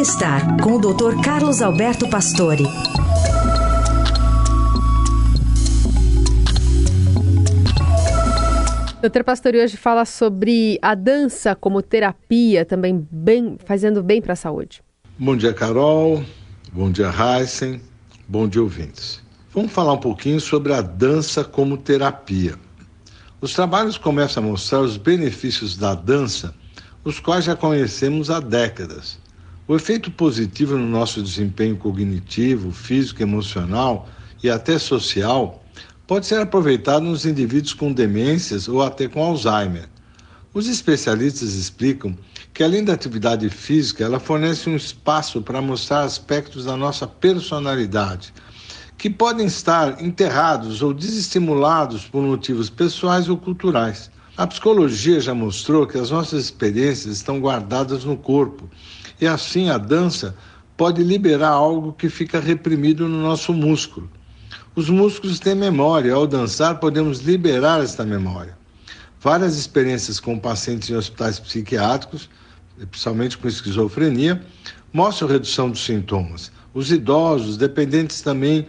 Bem-estar com o Dr. Carlos Alberto Pastore. Doutor Pastore hoje fala sobre a dança como terapia, também bem, fazendo bem para a saúde. Bom dia, Carol. Bom dia, Heisen. Bom dia, ouvintes. Vamos falar um pouquinho sobre a dança como terapia. Os trabalhos começam a mostrar os benefícios da dança, os quais já conhecemos há décadas. O efeito positivo no nosso desempenho cognitivo, físico, emocional e até social pode ser aproveitado nos indivíduos com demências ou até com Alzheimer. Os especialistas explicam que além da atividade física, ela fornece um espaço para mostrar aspectos da nossa personalidade, que podem estar enterrados ou desestimulados por motivos pessoais ou culturais. A psicologia já mostrou que as nossas experiências estão guardadas no corpo e assim a dança pode liberar algo que fica reprimido no nosso músculo. Os músculos têm memória, ao dançar podemos liberar esta memória. Várias experiências com pacientes em hospitais psiquiátricos, principalmente com esquizofrenia, mostram redução dos sintomas. Os idosos, dependentes também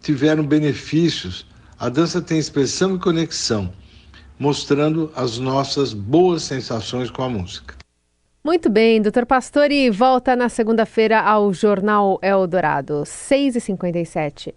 tiveram benefícios. A dança tem expressão e conexão, mostrando as nossas boas sensações com a música. Muito bem, doutor Pastore volta na segunda-feira ao Jornal Eldorado, 6h57.